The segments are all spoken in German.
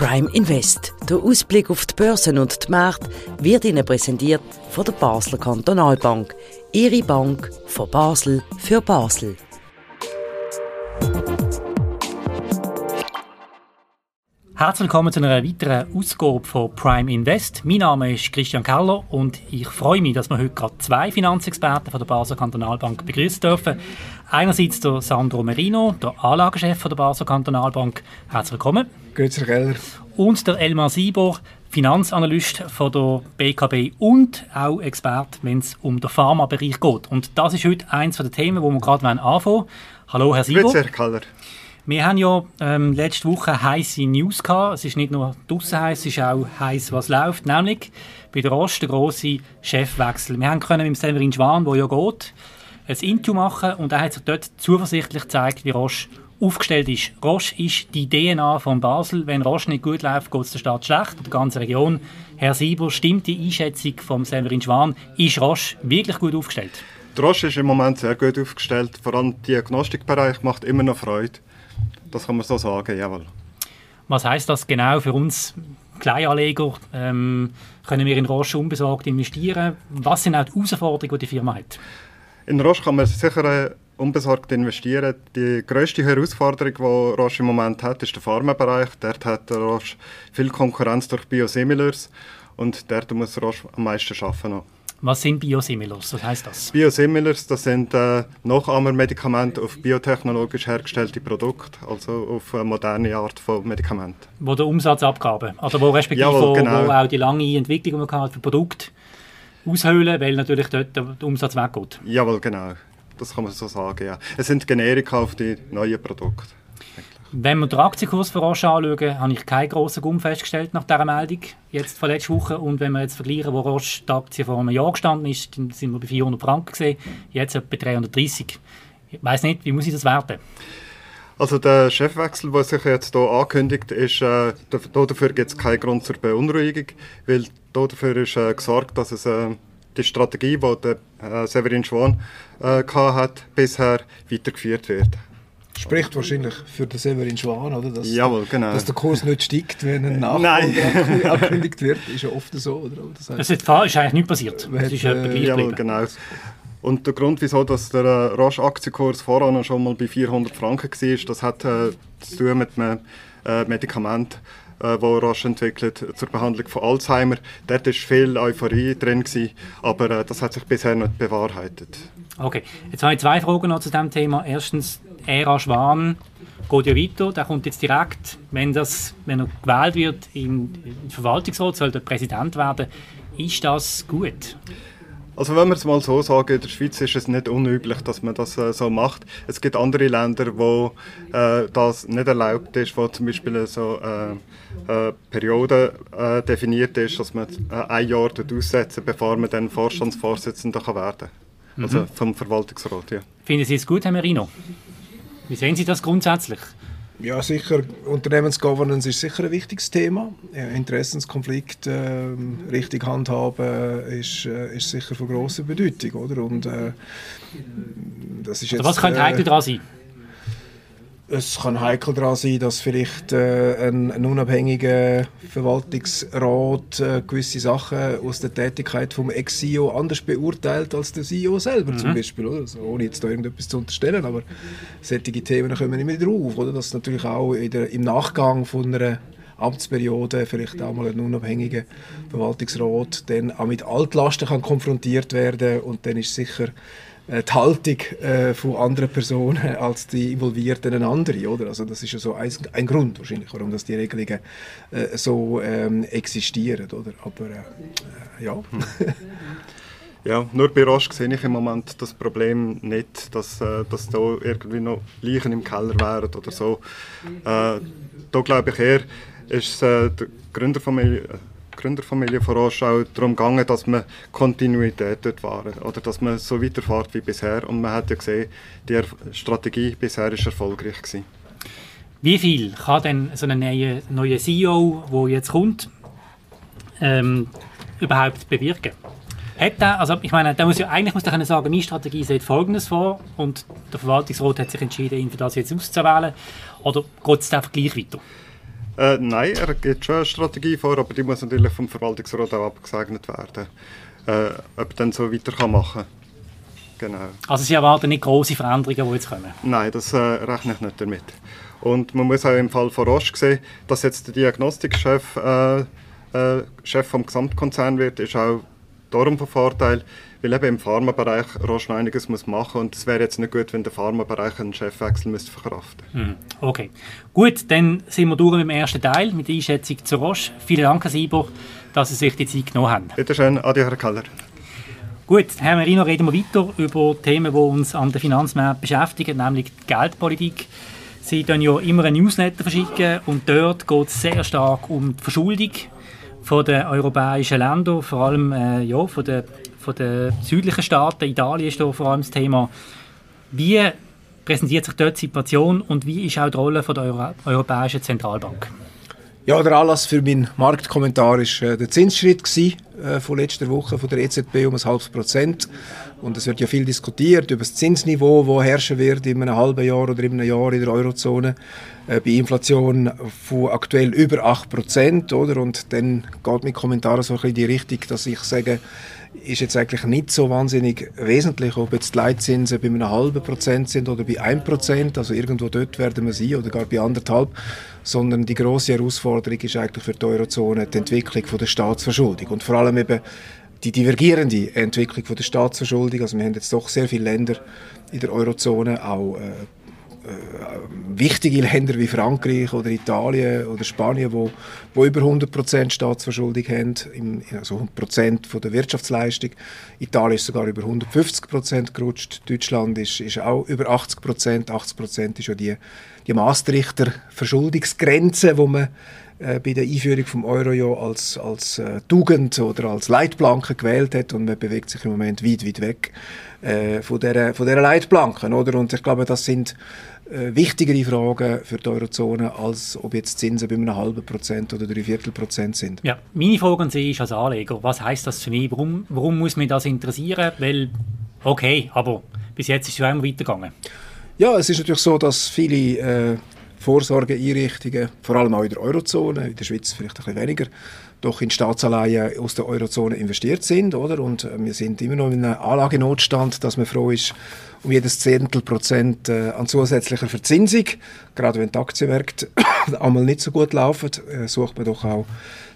Prime Invest. Der Ausblick auf die Börsen und die Märkte wird Ihnen präsentiert von der Basler Kantonalbank. Ihre Bank von Basel für Basel. Herzlich willkommen zu einer weiteren Ausgabe von Prime Invest. Mein Name ist Christian Keller und ich freue mich, dass wir heute gerade zwei Finanzexperten von der Basel Kantonalbank begrüßen dürfen. Einerseits der Sandro Merino, der Anlagechef der Basel Kantonalbank. Herzlich willkommen. Grüezi, Keller. Und der Elmar Sieber, Finanzanalyst von der BKB und auch Experte, wenn es um den Pharmabereich geht. Und das ist heute eines der Themen, wo wir gerade anfangen wollen. Hallo, Herr Sieber. Grüezi, Herr Keller. Wir haben ja ähm, letzte Woche heiße News gehabt. Es ist nicht nur draussen heiß, es ist auch heiß, was läuft. Nämlich bei der Roche der grosse Chefwechsel. Wir haben können mit dem Severin Schwan, der ja geht, ein Interview machen und er hat sich dort zuversichtlich gezeigt, wie Roche aufgestellt ist. Roche ist die DNA von Basel. Wenn Roche nicht gut läuft, geht es der Stadt schlecht, der ganzen Region. Herr Sieber, stimmt die Einschätzung von Severin Schwan? Ist Roche wirklich gut aufgestellt? Die Roche ist im Moment sehr gut aufgestellt. Vor allem der Diagnostikbereich macht immer noch Freude. Das kann man so sagen, jawohl. Was heißt das genau für uns Kleinanleger? Ähm, können wir in Roche unbesorgt investieren? Was sind auch die Herausforderungen, die die Firma hat? In Roche kann man sicher äh, unbesorgt investieren. Die grösste Herausforderung, die Roche im Moment hat, ist der Pharmabereich. Dort hat Roche viel Konkurrenz durch Biosimilars und dort muss Roche am meisten arbeiten. Was sind Biosimilars? Was heißt das? Biosimilars, das sind äh, Nachahmermedikamente auf biotechnologisch hergestellte Produkte, also auf eine moderne Art von Medikament. Wo der Umsatzabgabe, also wo respektive Jawohl, wo, genau. wo auch die lange Entwicklung, die man hat für Produkte aushöhlen, weil natürlich dort der Umsatz weggeht. Jawohl, genau. Das kann man so sagen, ja. Es sind Generika auf die neuen Produkte. Wenn wir den Aktienkurs für Roche anschauen, habe ich keinen grossen Gumm festgestellt nach dieser Meldung, jetzt von letzter Woche. Und wenn wir jetzt vergleichen, wo Roche die Aktie vor einem Jahr gestanden ist, dann sind wir bei 400 Franken gesehen, jetzt etwa 330. Ich weiss nicht, wie muss ich das werten? Also der Chefwechsel, der sich jetzt hier ankündigt, ist, äh, da- dafür gibt es keinen Grund zur Beunruhigung, weil dafür ist äh, gesorgt, dass es äh, die Strategie, die der äh, Severin Schwan äh, gehabt hat, bisher weitergeführt wird. Spricht wahrscheinlich für den Severin Schwan, oder? Dass, Jawohl, genau. dass der Kurs nicht steigt, wenn ein Nein. Nachfolger angekündigt wird, ist ja oft so, oder? Das heißt, Es ist, ist eigentlich nicht passiert. Es ist äh, gleich Jawohl, genau. Und der Grund, wieso dass der äh, Roche-Aktienkurs voran schon mal bei 400 Franken war, das hat äh, zu tun mit einem äh, Medikament, äh, wo Roche entwickelt zur Behandlung von Alzheimer. Dort war viel Euphorie drin, gewesen, aber äh, das hat sich bisher nicht bewahrheitet. Okay, jetzt habe ich zwei Fragen noch zu diesem Thema. Erstens, Ära Schwan geht ja weiter. Der kommt jetzt direkt, wenn, das, wenn er gewählt wird in den Verwaltungsrat, soll er Präsident werden. Ist das gut? Also wenn wir es mal so sagen, in der Schweiz ist es nicht unüblich, dass man das äh, so macht. Es gibt andere Länder, wo äh, das nicht erlaubt ist, wo zum Beispiel so äh, äh, Periode äh, definiert ist, dass man äh, ein Jahr dort aussetzen, bevor man dann Vorstandsvorsitzender kann werden kann. Also vom Verwaltungsrat, ja. Finden Sie es gut, Herr Merino? Wie sehen Sie das grundsätzlich? Ja, sicher, Unternehmensgovernance ist sicher ein wichtiges Thema. Interessenskonflikt ähm, richtig handhaben ist, äh, ist sicher von grosser Bedeutung, oder? Und äh, das ist jetzt, Oder was könnte heikel äh, daran sein? Es kann heikel daran sein, dass vielleicht äh, ein, ein unabhängiger Verwaltungsrat äh, gewisse Sachen aus der Tätigkeit vom Ex-CEO anders beurteilt als der CEO selber zum Beispiel. Oder? Also, ohne jetzt da irgendetwas zu unterstellen, aber solche Themen kommen immer wieder auf. Oder? Dass natürlich auch der, im Nachgang von einer Amtsperiode vielleicht auch mal ein unabhängiger Verwaltungsrat dann auch mit Altlasten kann konfrontiert werden und dann ist sicher äh, die Haltung äh, von anderen Personen als die Involvierten eine andere, oder? Also das ist ja so ein, ein Grund wahrscheinlich, warum das die Regelungen äh, so ähm, existieren, oder? Aber äh, äh, ja. Ja, nur bei Roche sehe ich im Moment das Problem nicht, dass, äh, dass da irgendwie noch Leichen im Keller wären oder so. Äh, da glaube ich eher, ist äh, der Gründerfamilie, äh, Gründerfamilie von Roche auch darum gegangen, dass man Kontinuität dort war oder dass man so weiterfährt wie bisher. Und man hat ja gesehen, die Er- Strategie bisher ist erfolgreich gewesen. Wie viel kann denn so ein neuer neue CEO, der jetzt kommt, ähm, überhaupt bewirken? Hat also ich meine, der muss ja eigentlich muss können sagen, meine Strategie sieht Folgendes vor und der Verwaltungsrat hat sich entschieden, ihn für das jetzt auszuwählen. Oder geht es einfach gleich weiter? Äh, nein, er gibt schon eine Strategie vor, aber die muss natürlich vom Verwaltungsrat auch abgesegnet werden, äh, ob er dann so weiter kann machen Genau. Also Sie erwarten nicht große Veränderungen, die jetzt kommen? Nein, das äh, rechne ich nicht damit. Und man muss auch im Fall von Roche sehen, dass jetzt der Diagnostikchef äh, äh, Chef vom Gesamtkonzern wird, ist auch darum von Vorteil, weil eben im Pharmabereich Roche noch einiges muss machen und es wäre jetzt nicht gut, wenn der Pharmabereich einen Chefwechsel müsste verkraften müsste. Okay, gut, dann sind wir durch mit dem ersten Teil, mit der Einschätzung zu Roche. Vielen Dank, Herr Sieber, dass Sie sich die Zeit genommen haben. Bitte schön, Adi, Herr Keller. Gut, Herr Merino, reden wir weiter über Themen, die uns an den Finanzmärkten beschäftigen, nämlich die Geldpolitik. Sie dann ja immer ein Newsletter verschicken und dort geht es sehr stark um die Verschuldung von den europäischen Ländern, vor allem äh, ja, von den von den südlichen Staaten, Italien ist da vor allem das Thema. Wie präsentiert sich dort die Situation und wie ist auch die Rolle von der Euro Europäischen Zentralbank? Ja, der Anlass für meinen Marktkommentar war äh, der Zinsschritt gewesen, äh, von letzter Woche von der EZB um ein halbes Prozent. Und es wird ja viel diskutiert über das Zinsniveau, das herrschen wird in einem halben Jahr oder in einem Jahr in der Eurozone. Äh, bei Inflation von aktuell über 8 Prozent? Und dann geht mein Kommentar so ein bisschen in die Richtung, dass ich sage, ist jetzt eigentlich nicht so wahnsinnig wesentlich, ob jetzt die Leitzinsen bei einem halben Prozent sind oder bei einem Prozent, also irgendwo dort werden wir sein oder gar bei anderthalb, sondern die große Herausforderung ist eigentlich für die Eurozone die Entwicklung von der Staatsverschuldung. Und vor allem eben die divergierende Entwicklung von der Staatsverschuldung. Also wir haben jetzt doch sehr viele Länder in der Eurozone, auch äh, wichtige Länder wie Frankreich oder Italien oder Spanien, wo, wo über 100% Staatsverschuldung haben, also 100% von der Wirtschaftsleistung. Italien ist sogar über 150% gerutscht. Deutschland ist, ist auch über 80%. 80% ist ja die, die Maastrichter Verschuldungsgrenze, wo man äh, bei der Einführung vom Euro ja als, als äh, Tugend oder als Leitplanke gewählt hat und man bewegt sich im Moment weit, weit weg äh, von dieser, von dieser Leitplanken. Oder? Und ich glaube, das sind äh, wichtigere Fragen für die Eurozone, als ob jetzt Zinsen bei einem halben Prozent oder drei Viertel Prozent sind. Ja, meine Frage an Sie ist als Anleger, was heißt das für mich? Warum, warum muss mich das interessieren? Weil, okay, aber bis jetzt ist es ja immer weitergegangen. Ja, es ist natürlich so, dass viele äh, Vorsorgeeinrichtungen, vor allem auch in der Eurozone, in der Schweiz vielleicht ein bisschen weniger, doch in Staatsanleihen aus der Eurozone investiert sind, oder? Und äh, wir sind immer noch in einem Anlagenotstand, dass man froh ist um jedes Zehntel Prozent äh, an zusätzlicher Verzinsung. Gerade wenn die Aktienmärkte einmal nicht so gut laufen, äh, sucht man doch auch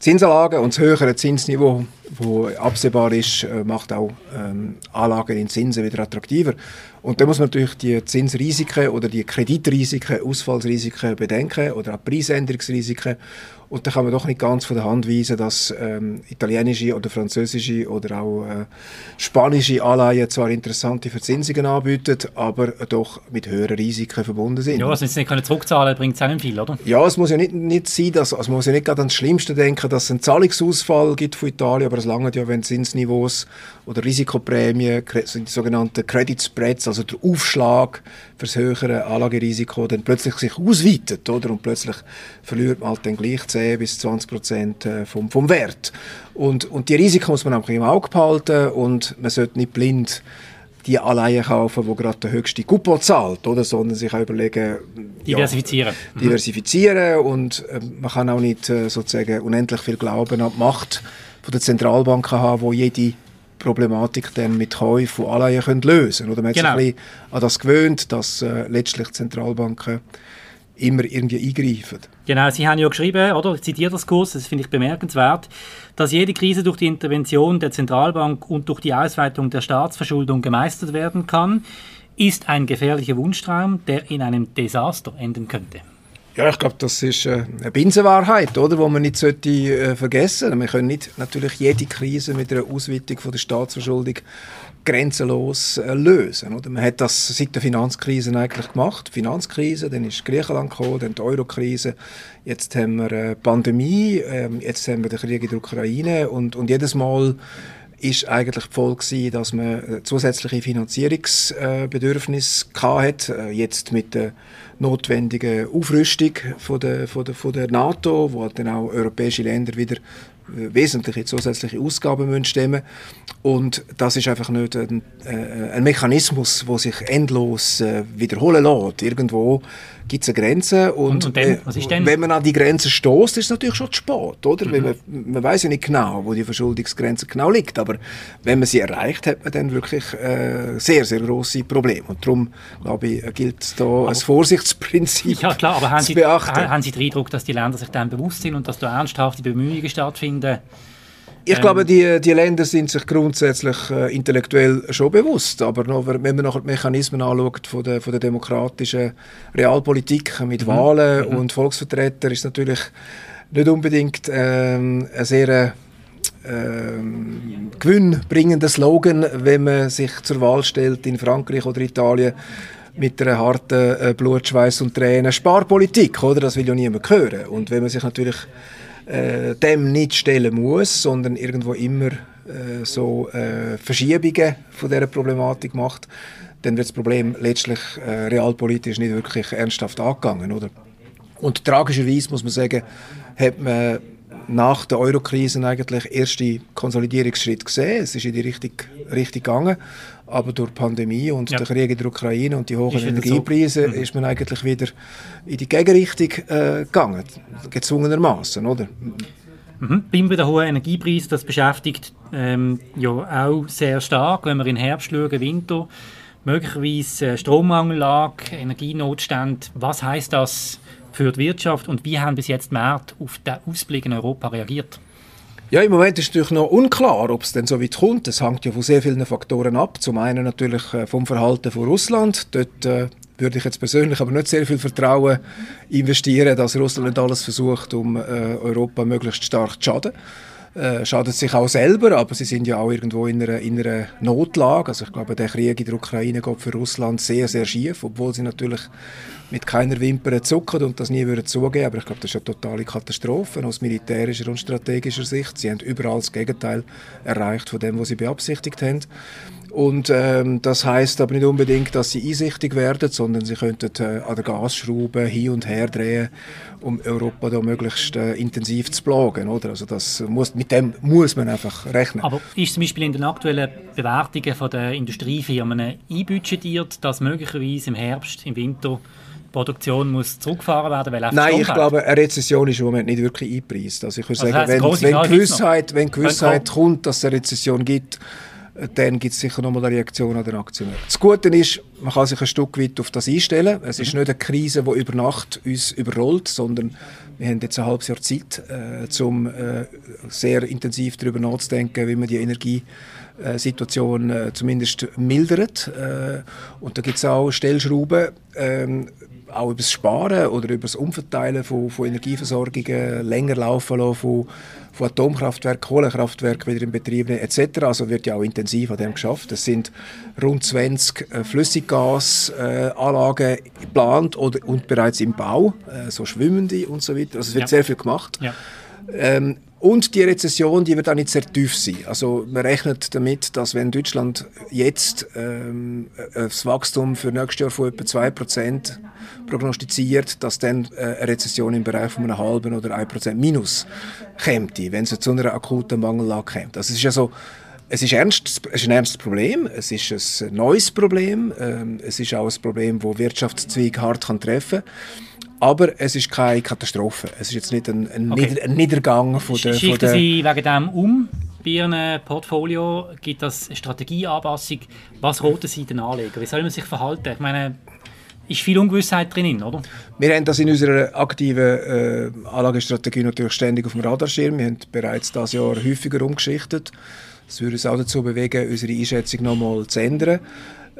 Zinsanlagen und das höhere Zinsniveau, wo absehbar ist, äh, macht auch ähm, Anlagen in Zinsen wieder attraktiver. Und da muss man natürlich die Zinsrisiken oder die Kreditrisiken, Ausfallsrisiken bedenken oder auch Preisänderungsrisiken. Und da kann man doch nicht ganz von der Hand weisen, dass ähm, italienische oder französische oder auch äh, spanische Anleihen zwar interessante Verzinsungen anbieten, aber doch mit höheren Risiken verbunden sind. Ja, also wenn sie nicht zurückzahlen bringt es auch nicht viel, oder? Ja, es muss ja nicht, nicht sein, dass, also man muss ja nicht gerade ans Schlimmste denken, dass es einen Zahlungsausfall gibt von Italien, aber es langt ja, wenn Zinsniveaus oder Risikoprämien, die sogenannten Credit Spreads, also der Aufschlag für das höhere Anlagerisiko, dann plötzlich sich ausweitet, oder? Und plötzlich verliert man halt dann gleich 10 bis 20 Prozent äh, vom, vom Wert. Und, und die Risiken muss man einfach im Auge behalten und man sollte nicht blind die Anleihen kaufen, wo gerade der höchste Coupon zahlt, oder? sondern sich auch überlegen, diversifizieren, ja, diversifizieren und äh, man kann auch nicht äh, sozusagen unendlich viel Glauben an die Macht von der Zentralbanken haben, wo jede Problematik dann mit Käufen von Anleihen können lösen können. Oder man hat genau. sich ein bisschen an das gewöhnt, dass äh, letztlich Zentralbanken immer irgendwie eingreifen. Genau, Sie haben ja geschrieben, oder? Ich zitiere das kurz, das finde ich bemerkenswert, dass jede Krise durch die Intervention der Zentralbank und durch die Ausweitung der Staatsverschuldung gemeistert werden kann, ist ein gefährlicher Wunschtraum, der in einem Desaster enden könnte. Ja, ich glaube, das ist äh, eine Binsenwahrheit, oder, wo man nicht sollte, äh, vergessen sollte. Wir können nicht natürlich jede Krise mit einer Ausweitung von der Staatsverschuldung grenzenlos äh, lösen. Oder? Man hat das seit der Finanzkrise eigentlich gemacht. Die Finanzkrise, dann ist Griechenland gekommen, dann die Eurokrise, jetzt haben wir eine Pandemie, ähm, jetzt haben wir den Krieg in der Ukraine und, und jedes Mal ist eigentlich die Folge dass man zusätzliche Finanzierungsbedürfnisse äh, hatte. Äh, jetzt mit der notwendigen Aufrüstung von der, von der, von der NATO, wo dann auch europäische Länder wieder wesentliche zusätzliche Ausgaben müssen stemmen und das ist einfach nicht ein, äh, ein Mechanismus, wo sich endlos äh, wiederholen lässt. Irgendwo gibt es eine Grenze und, und, und dann, wenn man an die Grenze stoßt, ist es natürlich schon zu spät, oder? Mhm. Man, man weiß ja nicht genau, wo die Verschuldungsgrenze genau liegt, aber wenn man sie erreicht, hat man dann wirklich äh, sehr, sehr große Probleme und darum, glaube ich, gilt da aber, ein Vorsichtsprinzip Ja klar, aber haben Sie, haben Sie den Eindruck, dass die Länder sich dann bewusst sind und dass da ernsthafte Bemühungen stattfinden, ich ähm. glaube, die, die Länder sind sich grundsätzlich äh, intellektuell schon bewusst, aber noch, wenn man nachher die Mechanismen anschaut von der, von der demokratischen Realpolitik mit mhm. Wahlen mhm. und Volksvertretern, ist natürlich nicht unbedingt ähm, ein sehr ähm, gewinnbringender Slogan, wenn man sich zur Wahl stellt in Frankreich oder Italien mit einer harten äh, Blutschweiß und Tränen Sparpolitik, oder? Das will ja niemand hören. Und wenn man sich natürlich äh, dem nicht stellen muss, sondern irgendwo immer äh, so äh, Verschiebungen von dieser Problematik macht, dann wird das Problem letztlich äh, realpolitisch nicht wirklich ernsthaft angegangen. Oder? Und tragischerweise muss man sagen, hat man nach der Eurokrise eigentlich erste Konsolidierungsschritt gesehen. Es ist in die richtige Richtung gegangen. Aber durch die Pandemie und ja. den Krieg in der Ukraine und die hohen Energiepreise so. Mhm. ist man eigentlich wieder in die Gegenrichtung äh, gegangen. Gezwungenermaßen, oder? Mhm. Bei den hohen Energiepreisen, das beschäftigt ähm, ja auch sehr stark, wenn wir in Herbst schauen, Winter, möglicherweise äh, Strommangellage, Energienotstand. Was heißt das für die Wirtschaft und wie haben bis jetzt die Märkte auf den Ausblick in Europa reagiert? Ja, im Moment ist natürlich noch unklar, ob es denn so weit kommt. Es hängt ja von sehr vielen Faktoren ab. Zum einen natürlich äh, vom Verhalten von Russland. Dort äh, würde ich jetzt persönlich aber nicht sehr viel Vertrauen investieren, dass Russland alles versucht, um äh, Europa möglichst stark zu schaden äh, schadet sich auch selber, aber sie sind ja auch irgendwo in einer, in einer Notlage. Also ich glaube, der Krieg in der Ukraine geht für Russland sehr, sehr schief, obwohl sie natürlich mit keiner Wimper zucken und das nie würden zugeben. Aber ich glaube, das ist eine totale Katastrophe aus militärischer und strategischer Sicht. Sie haben überall das Gegenteil erreicht von dem, was sie beabsichtigt haben. Und ähm, das heißt aber nicht unbedingt, dass sie einsichtig werden, sondern sie könnten äh, an der Gasschraube hin und her drehen, um Europa da möglichst äh, intensiv zu plagen. Oder? Also das muss, mit dem muss man einfach rechnen. Aber ist zum Beispiel in den aktuellen Bewertungen der Industriefirmen einbudgetiert, dass möglicherweise im Herbst, im Winter Produktion muss zurückgefahren werden, weil Nein, ich glaube, eine Rezession ist im Moment nicht wirklich eingepreist. Also ich würde also sagen, wenn, wenn Gewissheit, wenn Gewissheit kommt, dass es eine Rezession gibt, dann gibt es sicher nochmal eine Reaktion an den Aktionären. Das Gute ist, man kann sich ein Stück weit auf das einstellen. Es ist mhm. nicht eine Krise, die über Nacht uns überrollt, sondern wir haben jetzt ein halbes Jahr Zeit, äh, um äh, sehr intensiv darüber nachzudenken, wie man die Energiesituation äh, zumindest mildert. Äh, und da gibt es auch Stellschrauben, ähm, auch über das Sparen oder über das Umverteilen von, von Energieversorgungen, länger laufen lassen von von Atomkraftwerken, Kohlekraftwerken wieder in Betrieb nehmen etc. Also wird ja auch intensiv an dem geschafft. Es sind rund 20 äh, Flüssiggasanlagen geplant oder, und bereits im Bau, äh, so schwimmende und so weiter. Also es wird ja. sehr viel gemacht. Ja. Ähm, und die Rezession, die wird auch nicht sehr tief sein. Also man rechnet damit, dass wenn Deutschland jetzt ähm, das Wachstum für nächstes Jahr von etwa 2% prognostiziert, dass dann äh, eine Rezession im Bereich von einem halben oder 1% minus käme, wenn es zu einer akuten Mangellage. Also es ist ja so, es ist, ernst, es ist ein ernstes Problem, es ist ein neues Problem, ähm, es ist auch ein Problem, das Wirtschaftszweig hart treffen kann. Aber es ist keine Katastrophe. Es ist jetzt nicht ein, ein, okay. Nieder ein Niedergang von der... Schichten der Sie wegen dem um bei Ihrem Portfolio? Gibt es eine Strategieanpassung? Was roten Sie den Anleger? Wie soll man sich verhalten? Ich meine, ist viel Ungewissheit drin, oder? Wir haben das in unserer aktiven äh, Anlagestrategie natürlich ständig auf dem Radarschirm. Wir haben bereits dieses Jahr häufiger umgeschichtet. Das würde uns auch dazu bewegen, unsere Einschätzung nochmal zu ändern.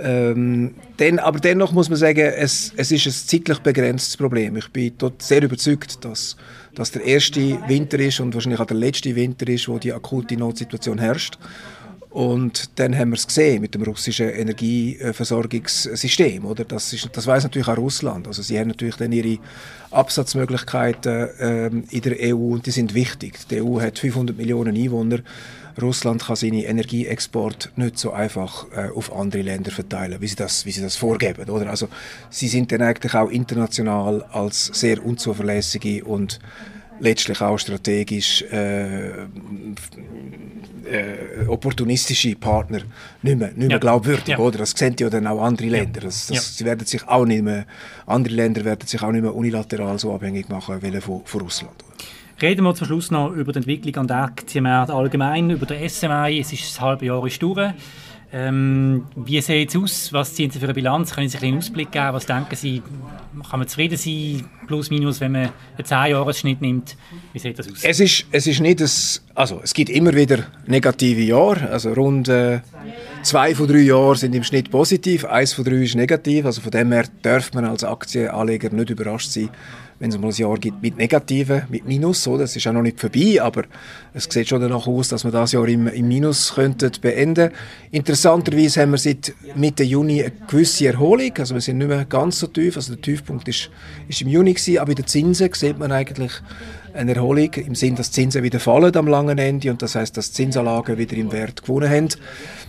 Ähm, denn, aber dennoch muss man sagen, es, es ist ein zeitlich begrenztes Problem. Ich bin dort sehr überzeugt, dass das der erste Winter ist und wahrscheinlich auch der letzte Winter ist, wo die akute Notsituation herrscht. Und dann haben wir es gesehen mit dem russischen Energieversorgungssystem. Oder? Das, das weiß natürlich auch Russland. Also sie haben natürlich dann ihre Absatzmöglichkeiten ähm, in der EU und die sind wichtig. Die EU hat 500 Millionen Einwohner. Russland kann seine Energieexport nicht so einfach äh, auf andere Länder verteilen, wie sie, das, wie sie das vorgeben. Oder? Also, sie sind dann eigentlich auch international als sehr unzuverlässige und letztlich auch strategisch äh, äh, opportunistische Partner nicht mehr, nicht mehr ja. glaubwürdig, ja. oder? Das sehen ja dann auch andere Länder. Das, das. Sie werden sich auch nicht mehr, andere Länder werden sich auch nicht mehr unilateral so abhängig machen wollen von, von Russland. Reden wir zum Schluss noch über die Entwicklung an der Aktienmärkte allgemein, über den SMI. Es ist das halbe Jahr ist durch. Ähm, wie sieht es aus? Was ziehen Sie für eine Bilanz? Können Sie einen Ausblick geben? Was denken Sie? Kann man zufrieden sein, plus minus, wenn man einen 10-Jahres-Schnitt nimmt? Wie sieht das aus? Es ist, es ist nicht das, also es gibt immer wieder negative Jahre. Also rund äh, zwei von drei Jahren sind im Schnitt positiv, eins von drei ist negativ. Also von dem her darf man als Aktienanleger nicht überrascht sein, wenn es mal ein Jahr gibt mit Negativen, mit Minus, so, das ist auch noch nicht vorbei, aber es sieht schon danach aus, dass wir das Jahr im, im Minus könnten beenden. Interessanterweise haben wir seit Mitte Juni eine gewisse Erholung, also wir sind nicht mehr ganz so tief, also der Tiefpunkt ist, ist im Juni gewesen, aber bei den Zinsen sieht man eigentlich eine Erholung im Sinn, dass Zinsen wieder fallen am langen Ende und das heißt, dass Zinsanlagen wieder im Wert gewonnen haben.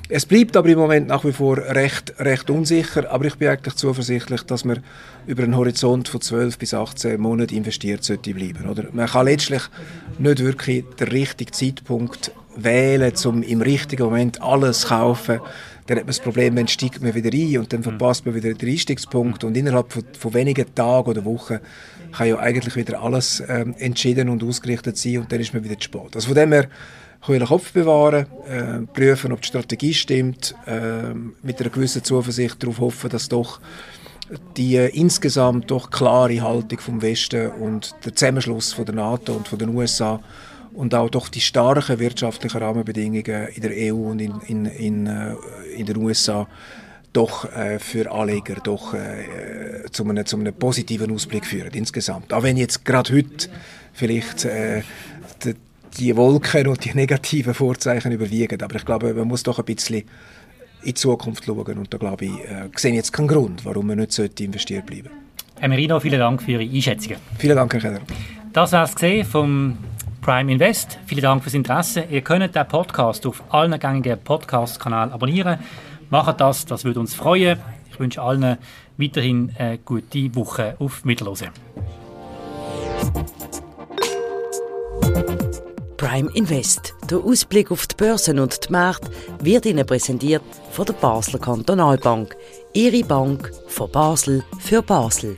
Es bleibt aber im Moment nach wie vor recht, recht unsicher, aber ich bin eigentlich zuversichtlich, dass man über einen Horizont von 12 bis 18 Monaten investiert sollte bleiben. Oder? Man kann letztlich nicht wirklich den richtigen Zeitpunkt wählen, um im richtigen Moment alles zu kaufen. Dann hat man das Problem, dann steigt man wieder ein und dann verpasst man wieder den Einstiegspunkt und innerhalb von, von wenigen Tagen oder Wochen kann ja eigentlich wieder alles ähm, entschieden und ausgerichtet sein und dann ist man wieder zu spät. Also von dem her kühlen Kopf bewahren, äh, prüfen, ob die Strategie stimmt, äh, mit einer gewissen Zuversicht darauf hoffen, dass doch die äh, insgesamt doch klare Haltung vom Westen und der Zusammenschluss von der NATO und von den USA und auch doch die starken wirtschaftlichen Rahmenbedingungen in der EU und in, in, in, äh, in den USA doch äh, für Anleger doch äh, zu, einem, zu einem positiven Ausblick führen insgesamt. Auch wenn jetzt gerade heute vielleicht äh, die, die Wolken und die negativen Vorzeichen überwiegen. Aber ich glaube, man muss doch ein bisschen in die Zukunft schauen. Und da glaube ich, äh, sehe jetzt keinen Grund, warum man nicht sollte investiert bleiben Herr Merino, vielen Dank für Ihre Einschätzungen. Vielen Dank, Herr Keller. Das war es vom Prime Invest. Vielen Dank fürs Interesse. Ihr könnt den Podcast auf allen gängigen Podcast-Kanälen abonnieren. Macht das, das würde uns freuen. Ich wünsche allen weiterhin eine gute Woche auf Mittelhose. Prime Invest. Der Ausblick auf die Börsen und die Märkte wird Ihnen präsentiert von der Basler Kantonalbank. Ihre Bank von Basel für Basel.